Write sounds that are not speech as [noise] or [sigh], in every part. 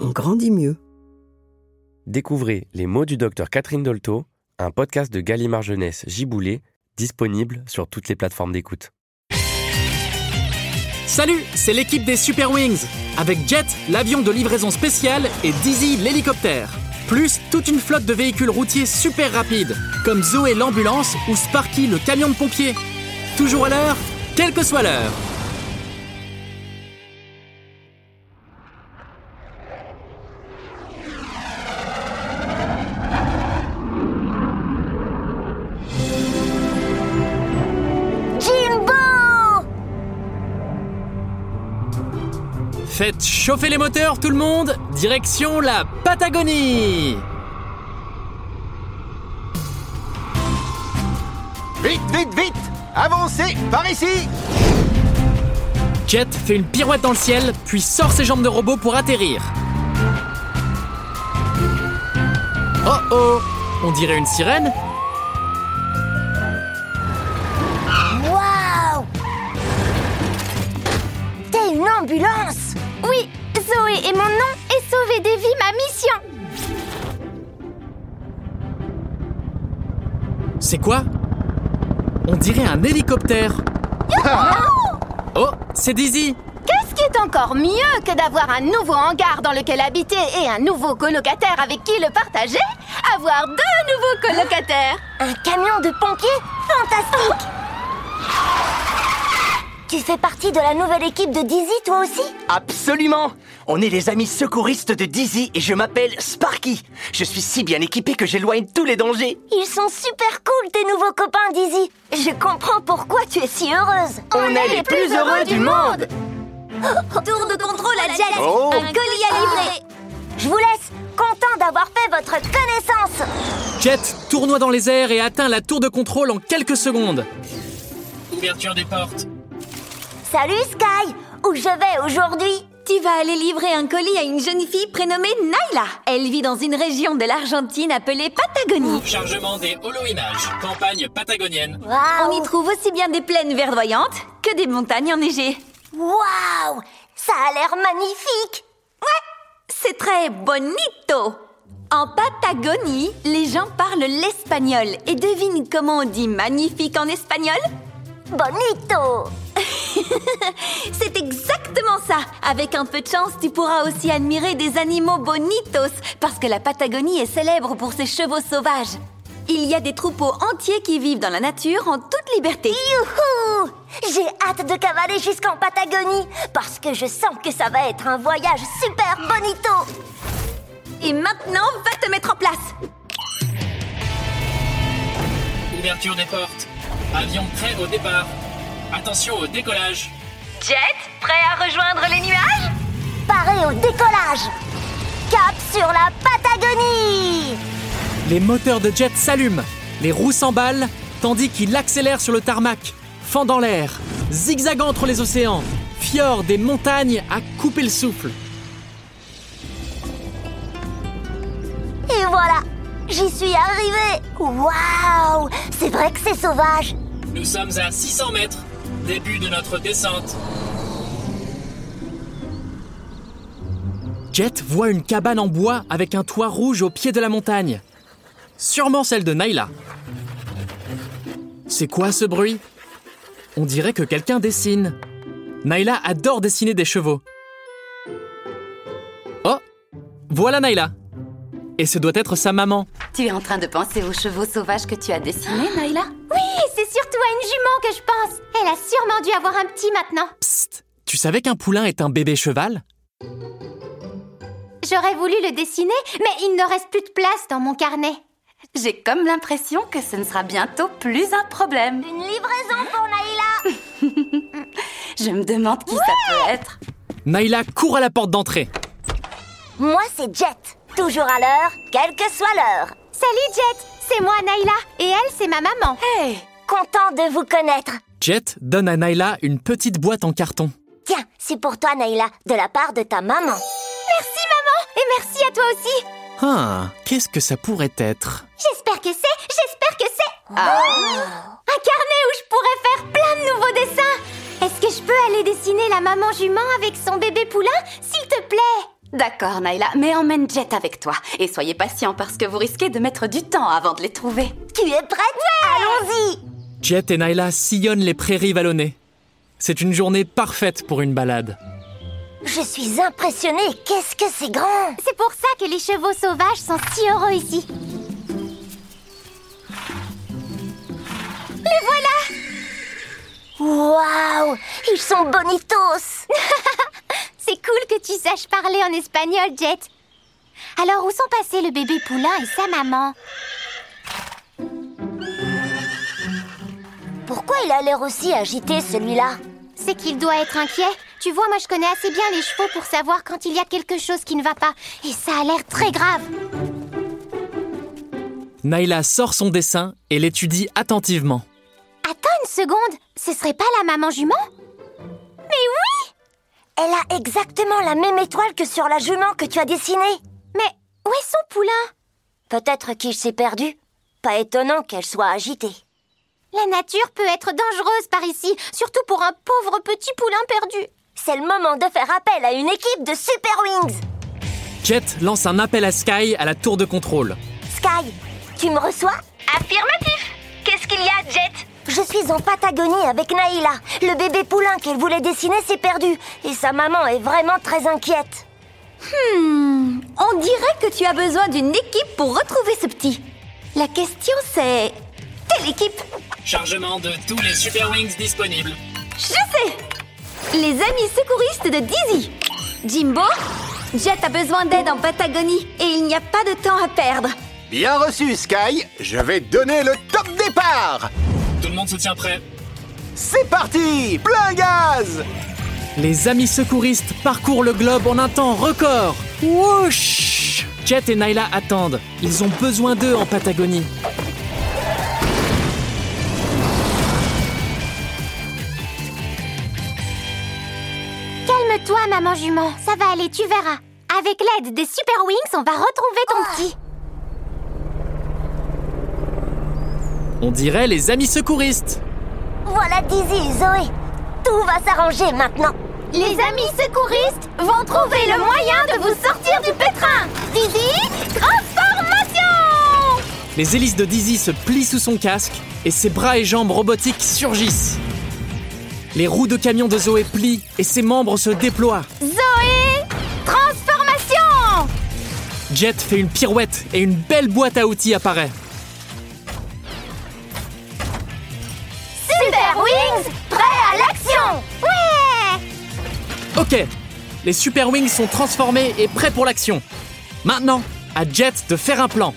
on grandit mieux. Découvrez Les mots du docteur Catherine Dolto, un podcast de Gallimard Jeunesse Giboulé, disponible sur toutes les plateformes d'écoute. Salut, c'est l'équipe des Super Wings, avec Jet, l'avion de livraison spéciale, et Dizzy, l'hélicoptère. Plus toute une flotte de véhicules routiers super rapides, comme Zoé l'ambulance ou Sparky le camion de pompier. Toujours à l'heure, quelle que soit l'heure. Faites chauffer les moteurs tout le monde, direction la Patagonie. Vite, vite, vite. Avancez Par ici. Jet fait une pirouette dans le ciel, puis sort ses jambes de robot pour atterrir. Oh oh. On dirait une sirène. Waouh T'es une ambulance C'est quoi? On dirait un hélicoptère. Oh, c'est Dizzy. Qu'est-ce qui est encore mieux que d'avoir un nouveau hangar dans lequel habiter et un nouveau colocataire avec qui le partager? Avoir deux nouveaux colocataires. Un camion de pompiers? Fantastique Tu fais partie de la nouvelle équipe de Dizzy, toi aussi Absolument On est les amis secouristes de Dizzy et je m'appelle Sparky. Je suis si bien équipé que j'éloigne tous les dangers. Ils sont super cool, tes nouveaux copains, Dizzy Je comprends pourquoi tu es si heureuse On, est les plus heureux du monde Tour de contrôle à Jet Oh. Un colis à livrer Je vous laisse, content d'avoir fait votre connaissance Jet tournoie dans les airs et atteint la tour de contrôle en quelques secondes. Ouverture des portes. Salut Sky Où je vais aujourd'hui? Tu vas aller livrer un colis à une jeune fille prénommée Naila. Elle vit dans une région de l'Argentine appelée Patagonie. Chargement des holo-images. Campagne patagonienne. On y trouve aussi bien des plaines verdoyantes que des montagnes enneigées. Waouh Ça a l'air magnifique C'est très bonito. En Patagonie, les gens parlent l'espagnol et devine comment on dit magnifique en espagnol? Bonito [laughs] C'est exactement ça. Avec un peu de chance, tu pourras aussi admirer des animaux bonitos parce que la Patagonie est célèbre pour ses chevaux sauvages. Il y a des troupeaux entiers qui vivent dans la nature en toute liberté. Youhou J'ai hâte de cavaler jusqu'en Patagonie parce que je sens que ça va être un voyage super bonito Et maintenant, va te mettre en place. Ouverture des portes. Avion prêt au départ. Attention au décollage. Jet, prêt à rejoindre les nuages? Paré au décollage Cap sur la Patagonie Les moteurs de jet s'allument. Les roues s'emballent, tandis qu'il accélère sur le tarmac, fendant l'air, zigzagant entre les océans. fjords, des montagnes à couper le souffle. Et voilà, j'y suis arrivée. Waouh, c'est vrai que c'est sauvage. Nous sommes à 600 mètres, début de notre descente. Jet voit une cabane en bois avec un toit rouge au pied de la montagne. Sûrement celle de Naila. C'est quoi ce bruit? On dirait que quelqu'un dessine. Naila adore dessiner des chevaux. Oh Voilà Naila Et ce doit être sa maman. Tu es en train de penser aux chevaux sauvages que tu as dessinés, Naila Oui, c'est surtout à une jument que je pense. Elle a sûrement dû avoir un petit maintenant. Psst Tu savais qu'un poulain est un bébé cheval? J'aurais voulu le dessiner, mais il ne reste plus de place dans mon carnet. J'ai comme l'impression que ce ne sera bientôt plus un problème. Une livraison pour Naïla. [laughs] Je me demande qui ça peut être. Naila court à la porte d'entrée. Moi, c'est Jet. Toujours à l'heure, quelle que soit l'heure. Salut Jet, c'est moi Naïla, et elle c'est ma maman. Hey Content de vous connaître. Jet donne à Naila une petite boîte en carton. Tiens, c'est pour toi, Naïla, de la part de ta maman. Merci maman, et merci à toi aussi. Ah, qu'est-ce que ça pourrait être? J'espère que c'est, j'espère que c'est... Un carnet où je pourrais faire plein de nouveaux dessins. Est-ce que je peux aller dessiner la maman jument avec son bébé poulain, s'il te plaît? D'accord, Naila, mais emmène Jet avec toi. Et soyez patient parce que vous risquez de mettre du temps avant de les trouver. Tu es prête Allons-y Jet et Naila sillonnent les prairies vallonnées. C'est une journée parfaite pour une balade. Je suis impressionnée. Qu'est-ce que c'est grand? C'est pour ça que les chevaux sauvages sont si heureux ici. Les voilà Waouh Ils sont bonitos [laughs] C'est cool que tu saches parler en espagnol, Jet. Alors, où sont passés le bébé poulain et sa maman? Pourquoi il a l'air aussi agité, celui-là? C'est qu'il doit être inquiet. Tu vois, moi je connais assez bien les chevaux pour savoir quand il y a quelque chose qui ne va pas. Et ça a l'air très grave. Naila sort son dessin et l'étudie attentivement. Attends une seconde, ce serait pas la maman jument? Elle a exactement la même étoile que sur la jument que tu as dessinée. Mais où est son poulain? Peut-être qu'il s'est perdu. Pas étonnant qu'elle soit agitée. La nature peut être dangereuse par ici, surtout pour un pauvre petit poulain perdu. C'est le moment de faire appel à une équipe de Super Wings. Jet lance un appel à Sky à la tour de contrôle. Sky, tu me reçois? Affirmatif Qu'est-ce qu'il y a, Jet? Je suis en Patagonie avec Naïla. Le bébé poulain qu'elle voulait dessiner s'est perdu. Et sa maman est vraiment très inquiète. Hmm, on dirait que tu as besoin d'une équipe pour retrouver ce petit. La question c'est... Quelle équipe? Chargement de tous les Super Wings disponibles. Je sais Les amis secouristes de Dizzy Jimbo, Jet a besoin d'aide en Patagonie et il n'y a pas de temps à perdre. Bien reçu, Sky. Je vais donner le top départ. Tout le monde se tient prêt. C'est parti Plein gaz Les amis secouristes parcourent le globe en un temps record. Wouch Jet et Naila attendent. Ils ont besoin d'eux en Patagonie. Calme-toi, maman jument, ça va aller, tu verras. Avec l'aide des Super Wings, on va retrouver ton petit. On dirait les amis secouristes. Voilà Dizzy et Zoé. Tout va s'arranger maintenant. Les amis secouristes vont trouver le moyen de vous sortir du pétrin. Dizzy, transformation Les hélices de Dizzy se plient sous son casque et ses bras et jambes robotiques surgissent. Les roues de camion de Zoé plient et ses membres se déploient. Zoé, transformation Jet fait une pirouette et une belle boîte à outils apparaît. Ok, les Super Wings sont transformés et prêts pour l'action. Maintenant, à Jet de faire un plan.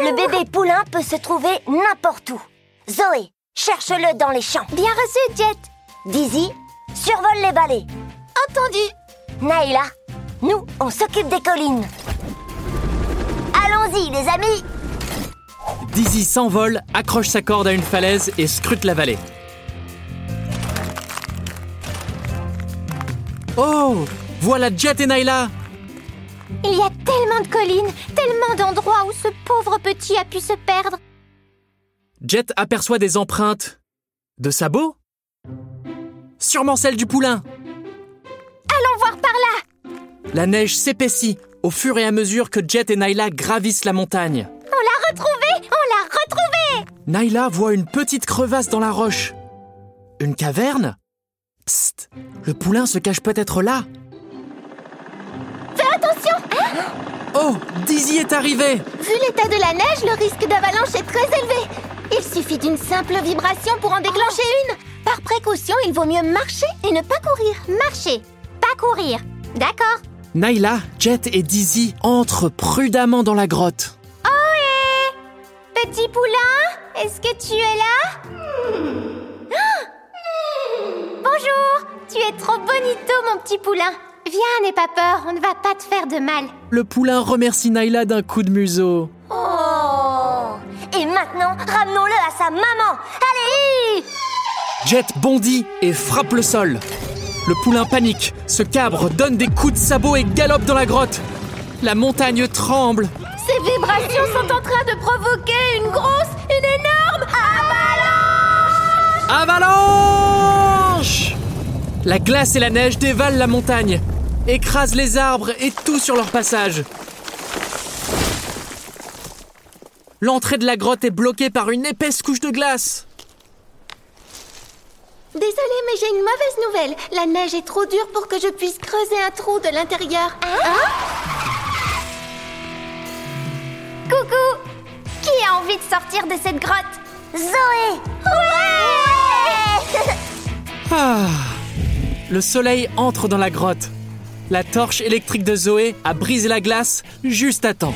Le bébé poulain peut se trouver n'importe où. Zoé, cherche-le dans les champs. Bien reçu, Jet Dizzy, survole les balais. Entendu Naïla, nous, on s'occupe des collines. Allons-y, les amis Dizzy s'envole, accroche sa corde à une falaise et scrute la vallée. Oh Voilà Jet et Naila Il y a tellement de collines, tellement d'endroits où ce pauvre petit a pu se perdre. Jet aperçoit des empreintes. De sabots Sûrement celles du poulain Allons voir par là La neige s'épaissit au fur et à mesure que Jet et Naila gravissent la montagne. On l'a retrouvé On l'a retrouvé Naila voit une petite crevasse dans la roche. Une caverne? Psst Le poulain se cache peut-être là Fais attention hein? Oh Dizzy est arrivé Vu l'état de la neige, le risque d'avalanche est très élevé. Il suffit d'une simple vibration pour en déclencher une. Par précaution, il vaut mieux marcher et ne pas courir. Marcher, pas courir. D'accord Naila, Jet et Dizzy entrent prudemment dans la grotte. Ohé Petit poulain, est-ce que tu es là? Tu es trop bonito, mon petit poulain. Viens, n'aie pas peur, on ne va pas te faire de mal. Le poulain remercie Naila d'un coup de museau. Oh Et maintenant, ramenons-le à sa maman Allez Jet bondit et frappe le sol. Le poulain panique, se cabre, donne des coups de sabot et galope dans la grotte. La montagne tremble. Ces vibrations sont en train de provoquer une grosse, une énorme avalanche Avalanche La glace et la neige dévalent la montagne, écrasent les arbres et tout sur leur passage. L'entrée de la grotte est bloquée par une épaisse couche de glace. Désolée, mais j'ai une mauvaise nouvelle. La neige est trop dure pour que je puisse creuser un trou de l'intérieur. Hein? Coucou Qui a envie de sortir de cette grotte? Zoé Ouais Ah Le soleil entre dans la grotte. La torche électrique de Zoé a brisé la glace juste à temps.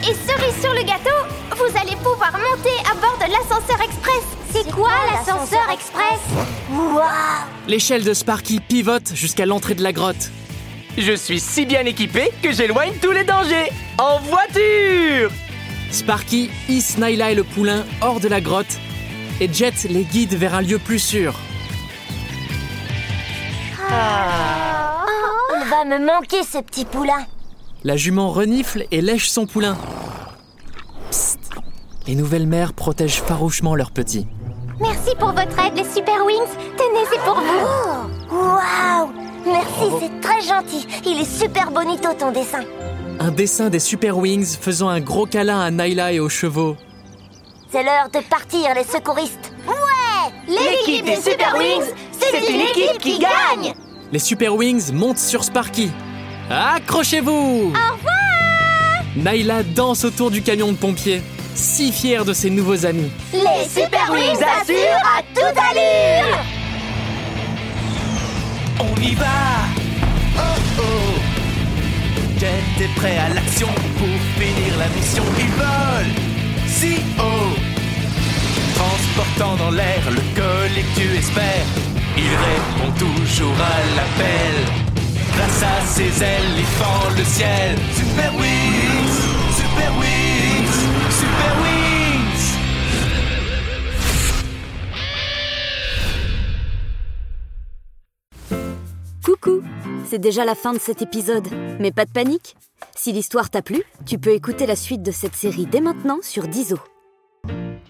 Et cerise sur le gâteau, vous allez pouvoir monter à bord de l'ascenseur express. C'est quoi l'ascenseur express L'échelle de Sparky pivote jusqu'à l'entrée de la grotte. Je suis si bien équipé que j'éloigne tous les dangers En voiture Sparky hisse Naila et le poulain hors de la grotte et Jet les guide vers un lieu plus sûr. Il va me manquer ce petit poulain La jument renifle et lèche son poulain. Psst Les nouvelles mères protègent farouchement leurs petits. Merci pour votre aide, les Super Wings. Tenez, c'est pour vous. Waouh Merci, c'est très gentil Il est super bonito ton dessin Un dessin des Super Wings faisant un gros câlin à Naila et aux chevaux. C'est l'heure de partir, les secouristes Ouais L'équipe des Super Wings, c'est une équipe qui gagne Les Super Wings montent sur Sparky. Accrochez-vous Au revoir Naila danse autour du camion de pompiers, si fière de ses nouveaux amis. Les Super Wings assurent à toute allure On y va Oh oh Jet est prêt à l'action pour finir la mission. Ils volent si haut Transportant dans l'air le que tu espères. Il répond toujours à l'appel. Grâce à ses ailes, il fend le ciel. Super Wings Super Wings Super Wings Coucou C'est déjà la fin de cet épisode, mais pas de panique Si l'histoire t'a plu, tu peux écouter la suite de cette série dès maintenant sur Dizo.